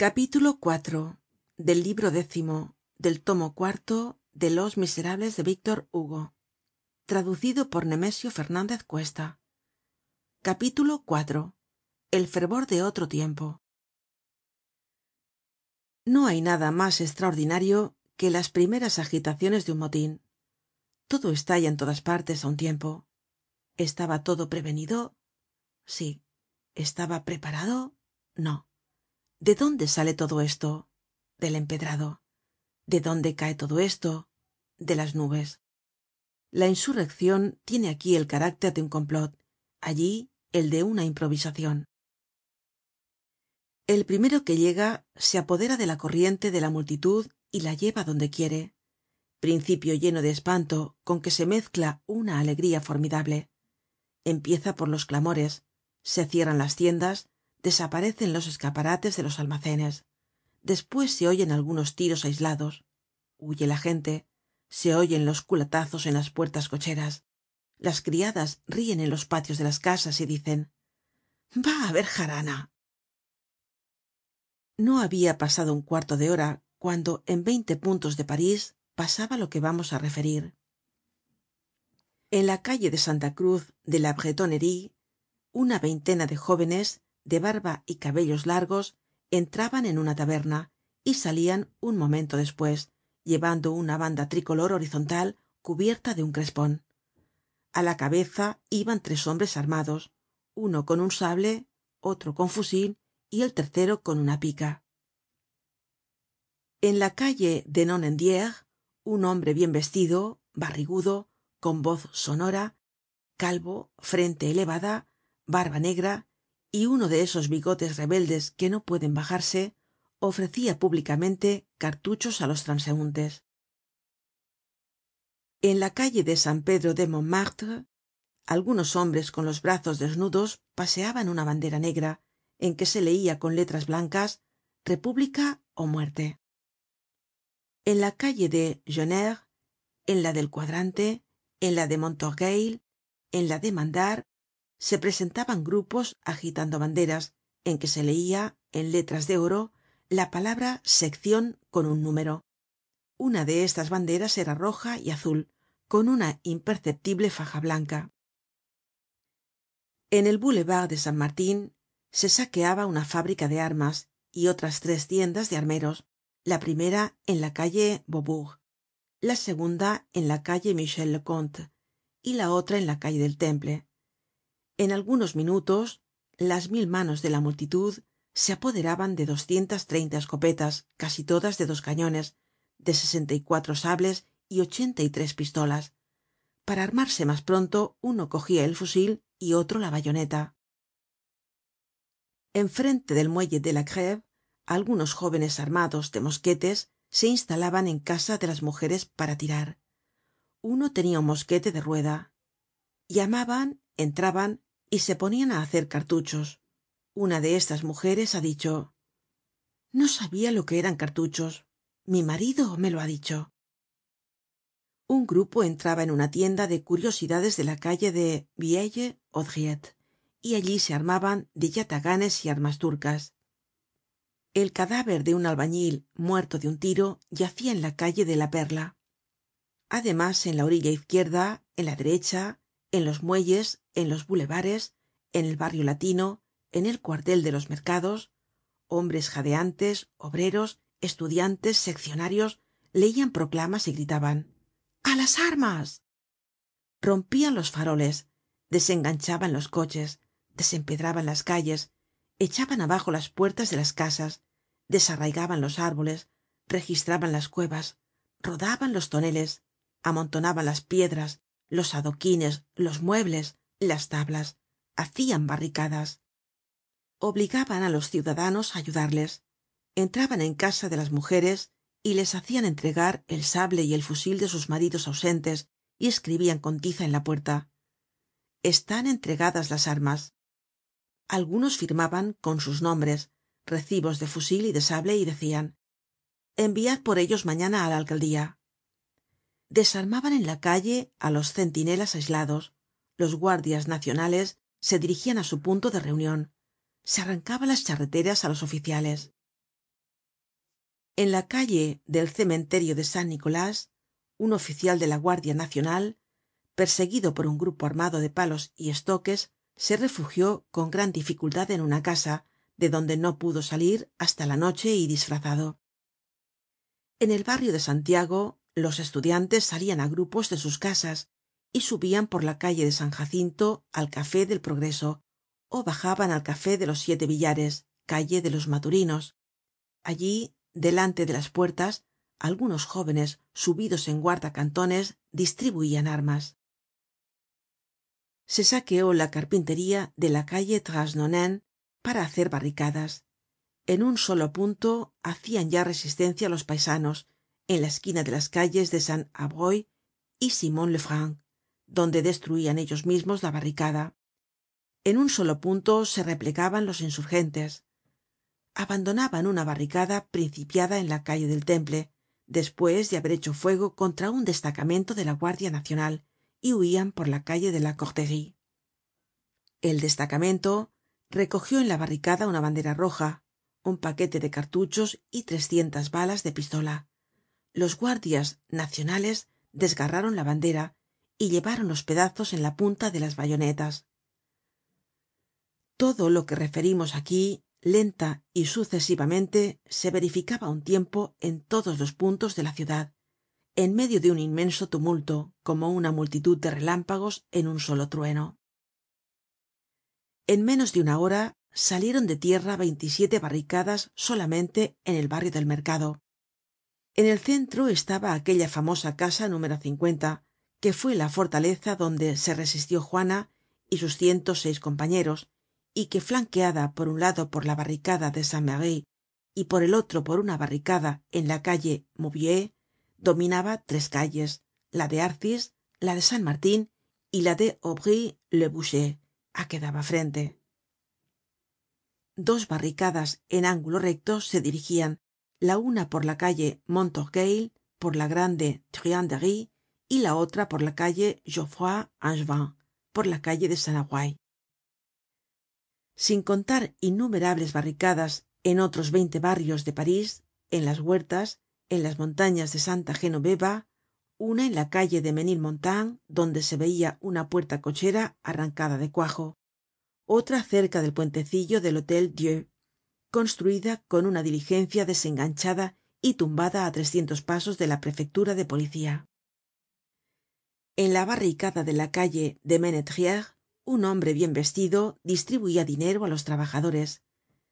capítulo iv del libro décimo del tomo cuarto de los miserables de víctor hugo. Traducido por nemesio fernandez cuesta. Capítulo iv el fervor de otro tiempo. No hay nada mas estraordinario que las primeras agitaciones de un motin todo estalla en todas partes á un tiempo. Estaba todo prevenido sí. Estaba preparado no de dónde sale todo esto del empedrado. De dónde cae todo esto de las nubes. La insurreccion tiene aquí el carácter de un complot allí el de una improvisacion el primero que llega se apodera de la corriente de la multitud y la lleva donde quiere. Principio lleno de espanto con que se mezcla una alegría formidable. Empieza por los clamores se cierran las tiendas desaparecen los escaparates de los almacenes. Despues se oyen algunos tiros aislados. Huye la gente. Se oyen los culatazos en las puertas cocheras. Las criadas ríen en los patios de las casas y dicen va á haber jarana no habia pasado un cuarto de hora cuando en veinte puntos de parís pasaba lo que vamos á referir. En la calle de santa cruz de la bretonnerie una veintena de jóvenes de barba y cabellos largos entraban en una taberna y salian un momento despues llevando una banda tricolor horizontal cubierta de un crespon a la cabeza iban tres hombres armados uno con un sable otro con fusil y el tercero con una pica. En la calle de nonendiere un hombre bien vestido barrigudo con voz sonora calvo frente elevada barba negra y uno de esos bigotes rebeldes que no pueden bajarse ofrecia públicamente cartuchos á los transeuntes en la calle de san pedro de montmartre algunos hombres con los brazos desnudos paseaban una bandera negra en que se leia con letras blancas república ó muerte en la calle de jeuneurs en la del cuadrante en la de montorgueil en la de mandar se presentaban grupos agitando banderas en que se leia en letras de oro la palabra seccion con un número. Una de estas banderas era roja y azul con una imperceptible faja blanca. En el boulevard de san martin se saqueaba una fábrica de armas y otras tres tiendas de armeros la primera en la calle beaubourg la segunda en la calle michel le conte y la otra en la calle del temple en algunos minutos las mil manos de la multitud se apoderaban de doscientas treinta escopetas casi todas de dos cañones de sesenta y cuatro sables y ochenta y tres pistolas. Para armarse mas pronto uno cogia el fusil y otro la bayoneta. En frente del muelle de la greve algunos jóvenes armados de mosquetes se instalaban en casa de las mujeres para tirar. Uno tenia un mosquete de rueda. Llamaban entraban y se ponian á hacer cartuchos. Una de estas mujeres ha dicho no sabia lo que eran cartuchos. Mi marido me lo ha dicho un grupo entraba en una tienda de curiosidades de la calle de vieille haudriette y allí se armaban de yataganes y armas turcas. El cadáver de un albañil muerto de un tiro yacia en la calle de la perla. Además en la orilla izquierda en la derecha en los muelles en los boulevares en el barrio latino en el cuartel de los mercados. Hombres jadeantes obreros estudiantes seccionarios leian proclamas y gritaban a las armas rompian los faroles desenganchaban los coches desempedraban las calles echaban abajo las puertas de las casas desarraigaban los árboles registraban las cuevas rodaban los toneles amontonaban las piedras los adoquines los muebles las tablas. Hacian barricadas. Obligaban á los ciudadanos á ayudarles. Entraban en casa de las mujeres y les hacian entregar el sable y el fusil de sus maridos ausentes y escribian con tiza en la puerta. Están entregadas las armas algunos firmaban con sus nombres recibos de fusil y de sable y decian enviad por ellos mañana á la alcaldía desarmaban en la calle á los centinelas aislados. Los guardias nacionales se dirigian á su punto de reunion se arrancaban las charreteras á los oficiales. En la calle del cementerio de san nicolás un oficial de la guardia nacional perseguido por un grupo armado de palos y estoques se refugió con gran dificultad en una casa de donde no pudo salir hasta la noche y disfrazado. En el barrio de santiago los estudiantes salian á grupos de sus casas y subian por la calle de san jacinto al café del progreso ó bajaban al café de los siete billares calle de los maturinos. Allí delante de las puertas algunos jóvenes subidos en guarda cantones distribuian armas. Se saqueó la carpintería de la calle trasnonain para hacer barricadas. En un solo punto hacian ya resistencia los paisanos en la esquina de las calles de san abroy y simon le franc donde destruian ellos mismos la barricada. En un solo punto se replegaban los insurgentes. Abandonaban una barricada principiada en la calle del temple despues de haber hecho fuego contra un destacamento de la guardia nacional y huian por la calle de la corterie. El destacamento recogió en la barricada una bandera roja un paquete de cartuchos y trescientas balas de pistola los guardias nacionales desgarraron la bandera y llevaron los pedazos en la punta de las bayonetas. Todo lo que referimos aquí lenta y sucesivamente se verificaba á un tiempo en todos los puntos de la ciudad en medio de un inmenso tumulto como una multitud de relámpagos en un solo trueno. En menos de una hora salieron de tierra veintisiete barricadas solamente en el barrio del mercado en el centro estaba aquella famosa casa número que fue la fortaleza donde se resistió juana y sus ciento seis compañeros y que flanqueada por un lado por la barricada de san merry y por el otro por una barricada en la calle maubuée dominaba tres calles la de arcis la de san martin y la de aubry le boucher á que daba frente. Dos barricadas en ángulo recto se dirigian la una por la calle montorgueil por la grande truanderie y la otra por la calle geoffroy angevin por la calle de san aguay sin contar innumerables barricadas en otros veinte barrios de parís en las huertas en las montañas de santa genoveva una en la calle de menilmontant donde se veia una puerta cochera arrancada de cuajo otra cerca del puentecillo del hotel dieu construida con una diligencia desenganchada y tumbada á trescientos pasos de la prefectura de policía. En la barricada de la calle de menetrier un hombre bien vestido distribuia dinero á los trabajadores.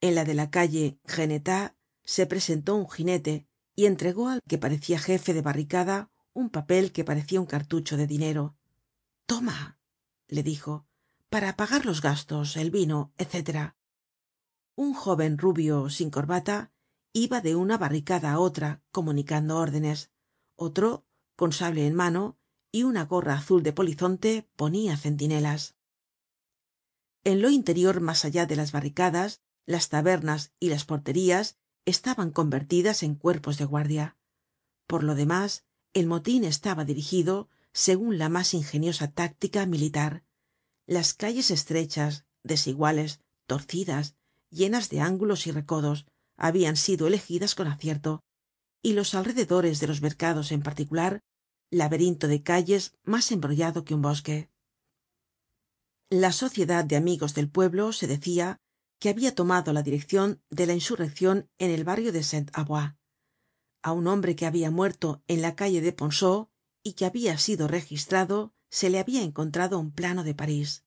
En la de la calle grenetat se presentó un jinete y entregó al que parecia jefe de barricada un papel que parecia un cartucho de dinero. Toma le dijo para pagar los gastos el vino un jóven rubio sin corbata iba de una barricada á otra comunicando órdenes. Otro con sable en mano y una gorra azul de polizonte ponia centinelas. En lo interior mas allá de las barricadas las tabernas y las porterías estaban convertidas en cuerpos de guardia. Por lo demás el motin estaba dirigido segun la mas ingeniosa táctica militar. Las calles estrechas desiguales torcidas llenas de ángulos y recodos habian sido elegidas con acierto y los alrededores de los mercados en particular laberinto de calles mas embrollado que un bosque. La sociedad de amigos del pueblo se decia que habia tomado la direccion de la insurreccion en el barrio de saint avoy a un hombre que habia muerto en la calle de ponceau y que habia sido registrado se le habia encontrado un plano de parís.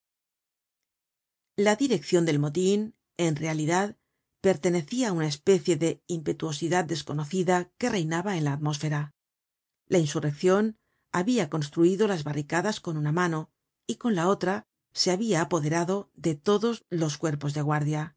La direccion del motin en realidad pertenecia á una especie de impetuosidad desconocida que reinaba en la atmósfera. La insurreccion habia construido las barricadas con una mano y con la otra se habia apoderado de todos los cuerpos de guardia.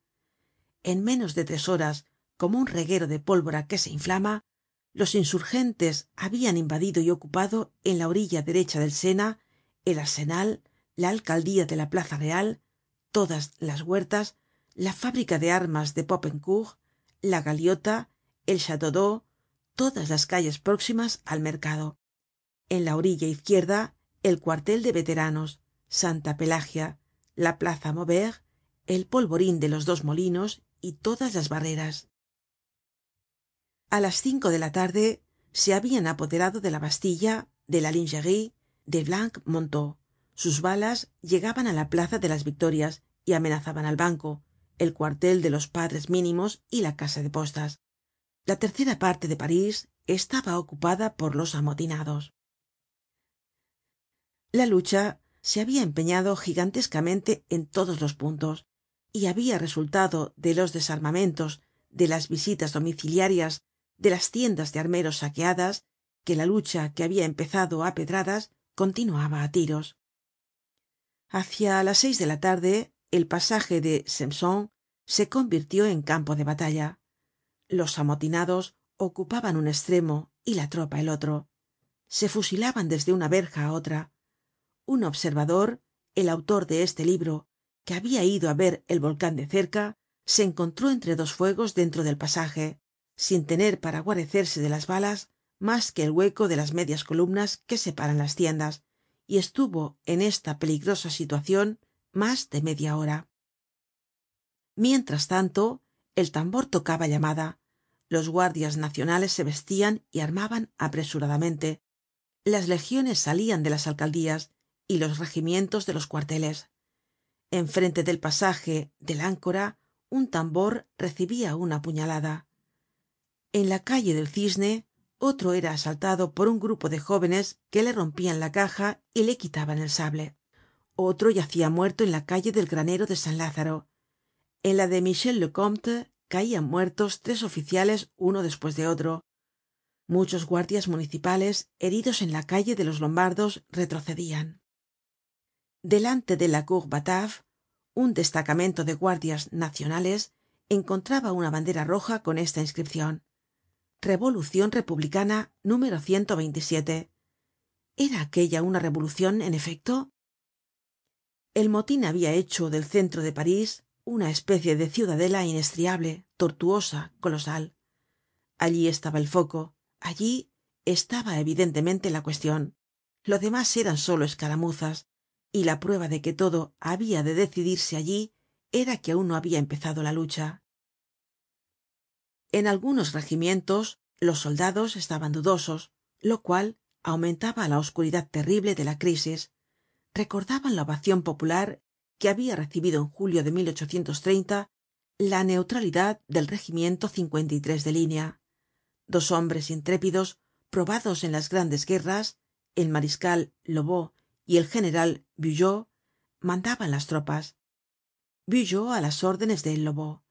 En menos de tres horas como un reguero de pólvora que se inflama los insurgentes habian invadido y ocupado en la orilla derecha del sena el arsenal la alcaldía de la plaza real todas las huertas la fábrica de armas de popincourt la galiota el chateau todas las calles próximas al mercado. En la orilla izquierda el cuartel de veteranos santa pelagia la plaza maubert el polvorin de los dos molinos y todas las barreras. A las cinco de la tarde se habian apoderado de la bastilla de la lingerie de blanc monteau sus balas llegaban á la plaza de las victorias y amenazaban al banco el cuartel de los padres mínimos y la casa de postas. La tercera parte de parís estaba ocupada por los amotinados. La lucha se habia empeñado gigantescamente en todos los puntos y habia resultado de los desarmamentos de las visitas domiciliarias de las tiendas de armeros saqueadas que la lucha que habia empezado á pedradas continuaba á tiros. Hacia las seis de la tarde el pasaje de simpson se convirtió en campo de batalla. Los amotinados ocupaban un estremo y la tropa el otro. Se fusilaban desde una verja á otra. Un observador el autor de este libro que habia ido á ver el volcan de cerca se encontró entre dos fuegos dentro del pasaje sin tener para guarecerse de las balas mas que el hueco de las medias columnas que separan las tiendas y estuvo en esta peligrosa situacion mas de media hora. Mientras tanto el tambor tocaba llamada. Los guardias nacionales se vestian y armaban apresuradamente. Las legiones salian de las alcaldías y los regimientos de los cuarteles. En frente del pasaje del áncora un tambor recibia una puñalada. En la calle del cisne otro era asaltado por un grupo de jóvenes que le rompian la caja y le quitaban el sable otro yacia muerto en la calle del granero de san lázaro. En la de michel le comte caian muertos tres oficiales uno despues de otro. Muchos guardias municipales heridos en la calle de los lombardos retrocedian delante de la cour batave un destacamento de guardias nacionales encontraba una bandera roja con esta inscripcion revolucion republicana número era aquella una revolucion en efecto el motin habia hecho del centro de parís una especie de ciudadela inestriable tortuosa colosal. Allí estaba el foco allí estaba evidentemente la cuestion lo demás eran solo escaramuzas y la prueba de que todo habia de decidirse allí era que aun no habia empezado la lucha. En algunos regimientos los soldados estaban dudosos lo cual aumentaba la oscuridad terrible de la crisis recordaban la ovacion popular que habia recibido en julio de la neutralidad del regimiento de línea. Dos hombres intrépidos probados en las grandes guerras el mariscal lobau y el general bugeaud mandaban las tropas. Bugeaud á las órdenes de lobau.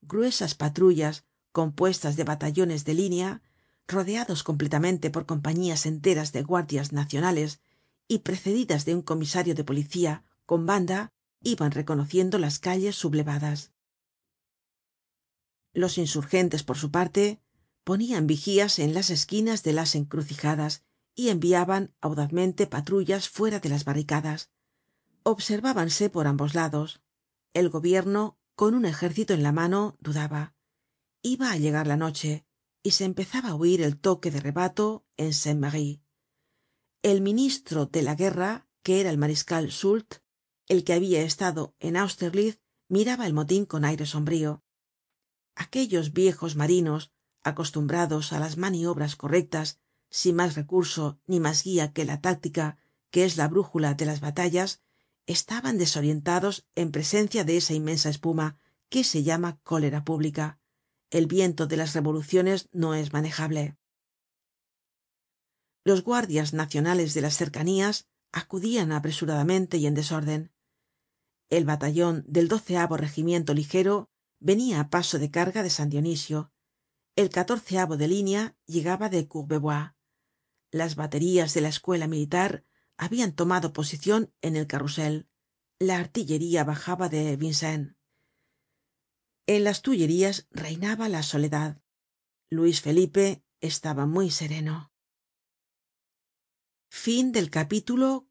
Gruesas patrullas compuestas de batallones de línea rodeados completamente por compañías enteras de guardias nacionales y precedidas de un comisario de policía con banda iban reconociendo las calles sublevadas. Los insurgentes por su parte ponian vigías en las esquinas de las encrucijadas y enviaban audazmente patrullas fuera de las barricadas. Observábanse por ambos lados. El gobierno con un ejército en la mano dudaba. Iba á llegar la noche y se empezaba á oir el toque de rebato en el ministro de la guerra que era el mariscal soult el que habia estado en austerlitz miraba el motin con aire sombrío. Aquellos viejos marinos acostumbrados á las maniobras correctas sin mas recurso ni mas guía que la táctica que es la brújula de las batallas estaban desorientados en presencia de esa inmensa espuma que se llama cólera pública. El viento de las revoluciones no es manejable los guardias nacionales de las cercanías acudian apresuradamente y en desorden. El batallon del regimiento ligero venia á paso de carga de san dionisio. El de línea llegaba de courbevoie. Las baterías de la escuela militar habian tomado posicion en el carrusel. La artillería bajaba de vincennes. En las tullerías reinaba la soledad. Luis felipe estaba muy sereno fin del capítulo